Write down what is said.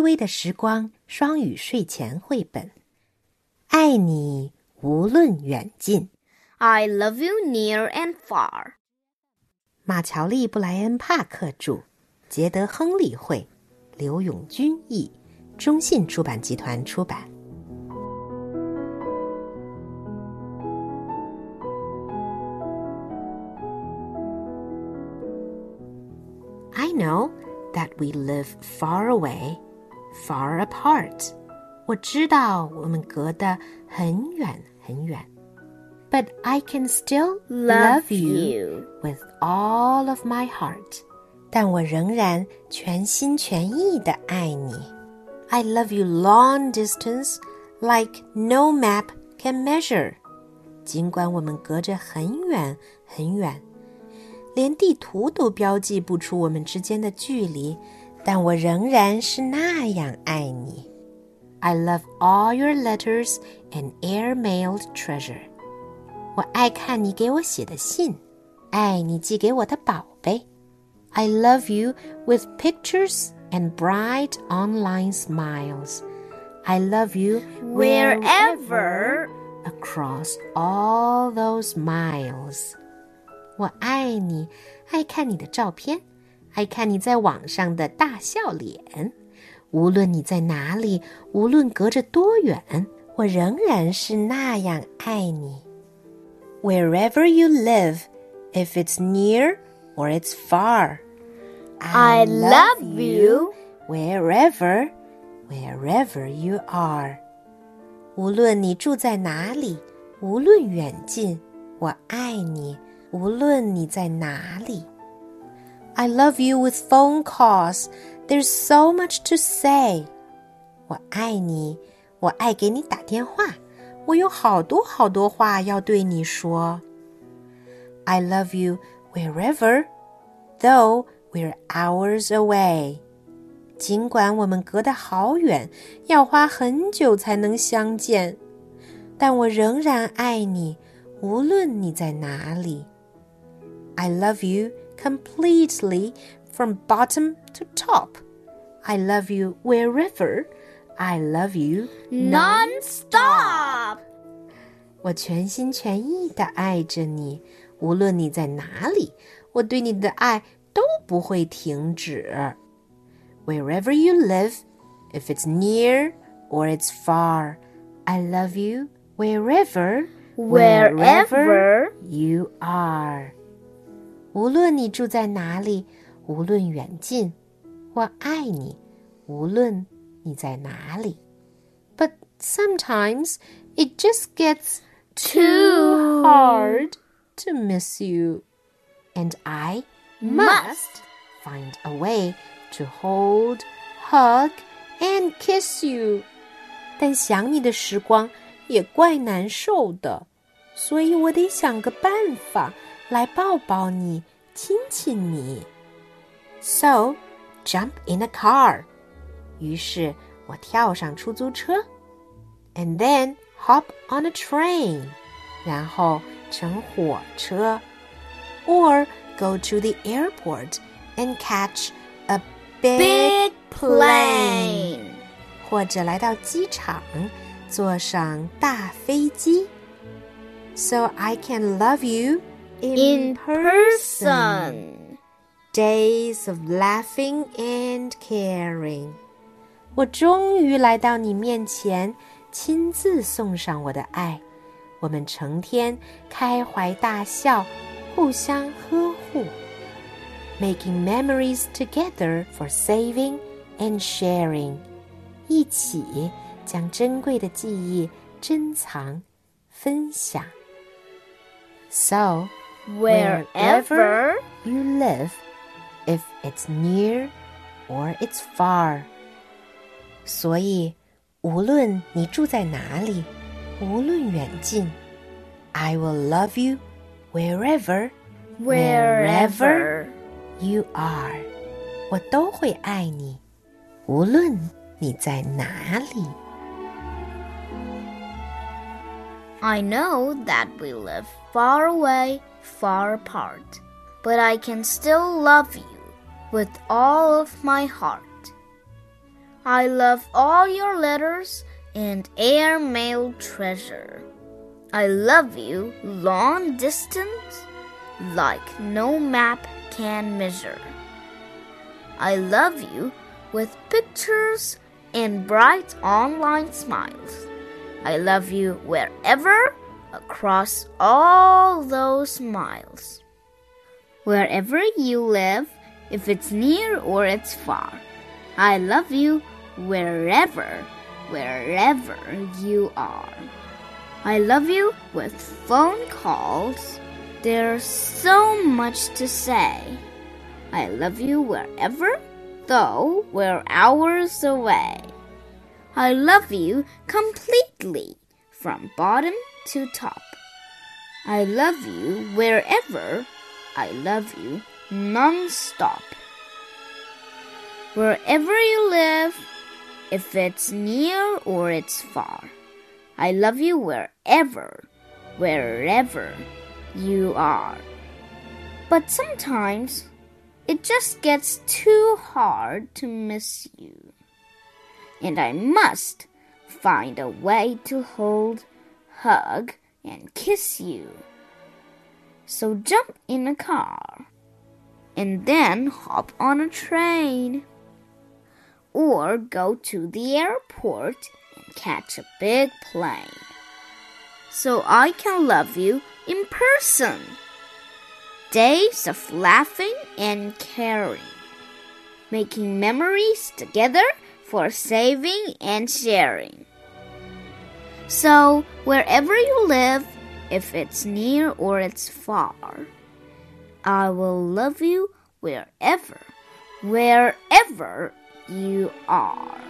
微的时光双语睡前绘本，爱你无论远近。I love you near and far. 马乔丽·布莱恩·帕克著，杰德·亨利绘，刘永军译，中信出版集团出版。I know that we live far away, far apart. 我知道我们隔得很远很远。But I can still love you with all of my heart. 但我仍然全心全意的爱你。I love you long distance, like no map can measure. 尽管我们隔着很远很远。连地图都标记不出我们之间的距离， 但我仍然是那样爱你。I love all your letters and air-mailed treasure。我爱看你给我写的信，爱你寄给我的宝贝。I love you with pictures and bright online smiles. I love you Wherever across all those miles. 我爱你，爱看你的照片， 爱看你在网上的大笑脸。无论你在哪里，无论隔着多远，我仍然是那样爱你。Wherever you live, if it's near or it's far, I love you wherever, wherever you are. 无论你住在哪里，无论远近，我爱你。无论你在哪里。I love you with phone calls. There's so much to say. 我爱你，我爱给你打电话，我有好多好多话要对你说。I love you wherever, though we're hours away. 尽管我们隔得好远，要花很久才能相见，但我仍然爱你，无论你在哪里。I love you completely from bottom to top. I love you wherever. I love you non-stop. 我全心全意的爱着你，无论你在哪里，我对你的爱都不会停止。Wherever you live, if it's near or it's far, I love you wherever, Wherever you are. 无论你住在哪里，无论远近，我爱你，无论你在哪里。But sometimes it just gets too hard to miss you, and I Must find a way to hold, hug, and kiss you. 但想你的时光也怪难受的，所以我得想个办法 来抱抱你，亲亲你。So, jump in a car. 于是我跳上出租车，and then hop on a train. 然后乘火车，or go to the airport and catch a big, Big plane. 或者来到机场，坐上大飞机。So I can love you In person. Days of laughing and caring。我终于来到你面前，亲自送上我的爱。我们成天开怀大笑，互相呵护，making memories together for saving and sharing。一起将珍贵的记忆珍藏、分享。So Wherever you live, if it's near or it's far. 所以，无论你住在哪里，无论远近，I will love you wherever Wherever you are。我都会爱你，无论你在哪里。 I know that we live far away, far apart, but I can still love you with all of my heart. I love all your letters and airmail treasure. I love you long distance like no map can measure. I love you with pictures and bright online smiles. I love you wherever across all those miles. Wherever you live, if it's near or it's far, I love you wherever, wherever you are. I love you with phone calls. There's so much to say. I love you wherever, though we're hours away. I love you completely from bottom to top. I love you wherever. I love you non-stop. Wherever you live, if it's near or it's far. I love you wherever, wherever you are. But sometimes it just gets too hard to miss you. And I must find a way to hold, hug, and kiss you. So jump in a car and then hop on a train. Or go to the airport and catch a big plane. So I can love you in person. Days of laughing and caring, making memories together for saving and sharing. So, wherever you live, if it's near or it's far, I will love you wherever, wherever you are.